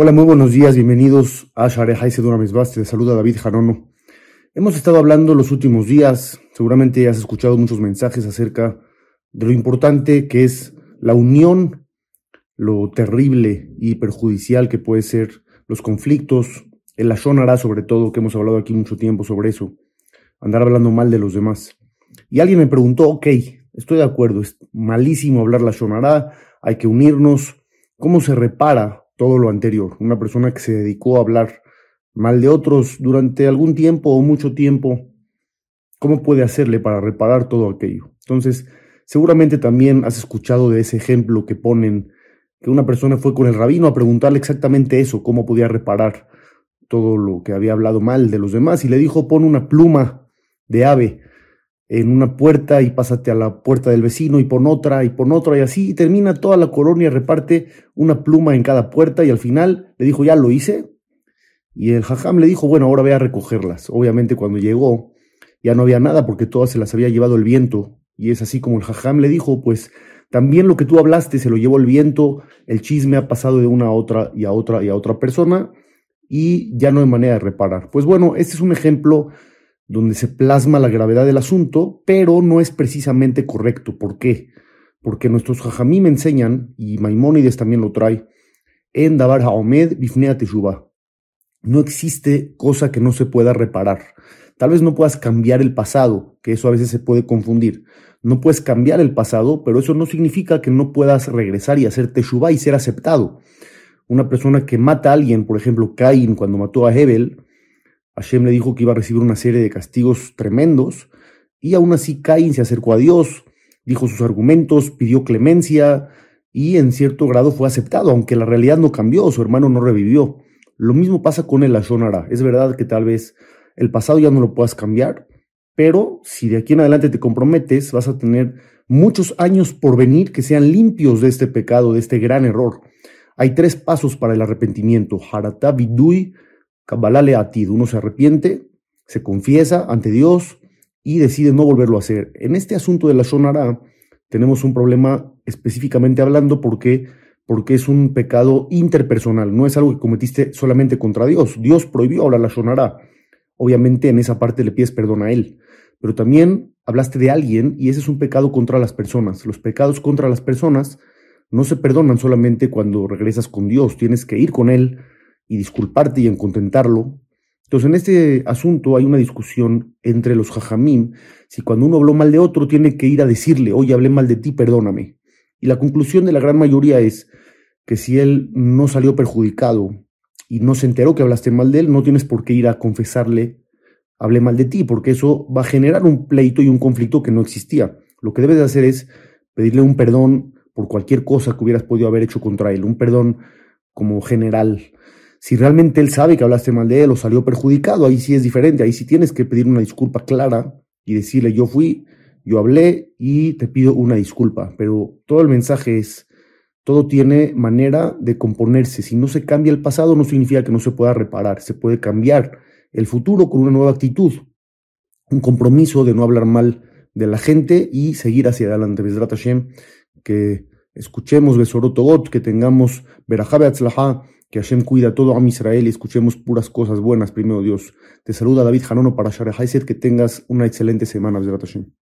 Hola, muy buenos días, bienvenidos a Share Sedura Mesbaste, te saluda David Janono. Hemos estado hablando los últimos días, seguramente has escuchado muchos mensajes acerca de lo importante que es la unión, lo terrible y perjudicial que puede ser los conflictos, el Lashon sobre todo, que hemos hablado aquí mucho tiempo sobre eso, andar hablando mal de los demás. Y alguien me preguntó, ok, estoy de acuerdo, es malísimo hablar la Hará, hay que unirnos, ¿cómo se repara todo lo anterior. Una persona que se dedicó a hablar mal de otros durante algún tiempo o mucho tiempo, ¿cómo puede hacerle para reparar todo aquello? Entonces, seguramente también has escuchado de ese ejemplo que ponen que una persona fue con el rabino a preguntarle exactamente eso, cómo podía reparar todo lo que había hablado mal de los demás y le dijo, pon una pluma de ave en una puerta y pásate a la puerta del vecino y pon otra y pon otra y así y termina toda la colonia, reparte una pluma en cada puerta y al final le dijo, ya lo hice. Y el jajam le dijo, bueno, ahora voy a recogerlas. Obviamente cuando llegó ya no había nada porque todas se las había llevado el viento. Y es así como el jajam le dijo, pues también lo que tú hablaste se lo llevó el viento, el chisme ha pasado de una a otra y a otra y a otra persona y ya no hay manera de reparar. Pues bueno, este es un ejemplo donde se plasma la gravedad del asunto, pero no es precisamente correcto. ¿Por qué? Porque nuestros jajamí me enseñan, y Maimónides también lo trae, en Dabar Haomed Bifnea Teshuvah. No existe cosa que no se pueda reparar. Tal vez no puedas cambiar el pasado, que eso a veces se puede confundir. No puedes cambiar el pasado, pero eso no significa que no puedas regresar y hacer Teshuvah y ser aceptado. Una persona que mata a alguien, por ejemplo, Cain cuando mató a Hebel, Hashem le dijo que iba a recibir una serie de castigos tremendos y aún así Caín se acercó a Dios, dijo sus argumentos, pidió clemencia y en cierto grado fue aceptado, aunque la realidad no cambió, su hermano no revivió. Lo mismo pasa con el Ashonara. Es verdad que tal vez el pasado ya no lo puedas cambiar, pero si de aquí en adelante te comprometes, vas a tener muchos años por venir que sean limpios de este pecado, de este gran error. Hay tres pasos para el arrepentimiento. Harata Bidui, Kabbalah Atid, uno se arrepiente, se confiesa ante Dios y decide no volverlo a hacer. En este asunto de la Shonara tenemos un problema específicamente hablando porque, porque es un pecado interpersonal, no es algo que cometiste solamente contra Dios. Dios prohibió hablar la Shonara. Obviamente en esa parte le pides perdón a Él, pero también hablaste de alguien y ese es un pecado contra las personas. Los pecados contra las personas no se perdonan solamente cuando regresas con Dios, tienes que ir con Él y disculparte y en contentarlo. Entonces, en este asunto hay una discusión entre los jajamim, si cuando uno habló mal de otro tiene que ir a decirle, oye, hablé mal de ti, perdóname. Y la conclusión de la gran mayoría es que si él no salió perjudicado y no se enteró que hablaste mal de él, no tienes por qué ir a confesarle, hablé mal de ti, porque eso va a generar un pleito y un conflicto que no existía. Lo que debes de hacer es pedirle un perdón por cualquier cosa que hubieras podido haber hecho contra él, un perdón como general, si realmente él sabe que hablaste mal de él o salió perjudicado, ahí sí es diferente, ahí sí tienes que pedir una disculpa clara y decirle yo fui, yo hablé y te pido una disculpa. Pero todo el mensaje es, todo tiene manera de componerse. Si no se cambia el pasado no significa que no se pueda reparar, se puede cambiar el futuro con una nueva actitud, un compromiso de no hablar mal de la gente y seguir hacia adelante. Besrat Hashem, que escuchemos Besorotogot, que tengamos Berajabe Atzlaha, que Hashem cuida todo a Israel y escuchemos puras cosas buenas primero Dios. Te saluda David Janono para Share que tengas una excelente semana, Hashem.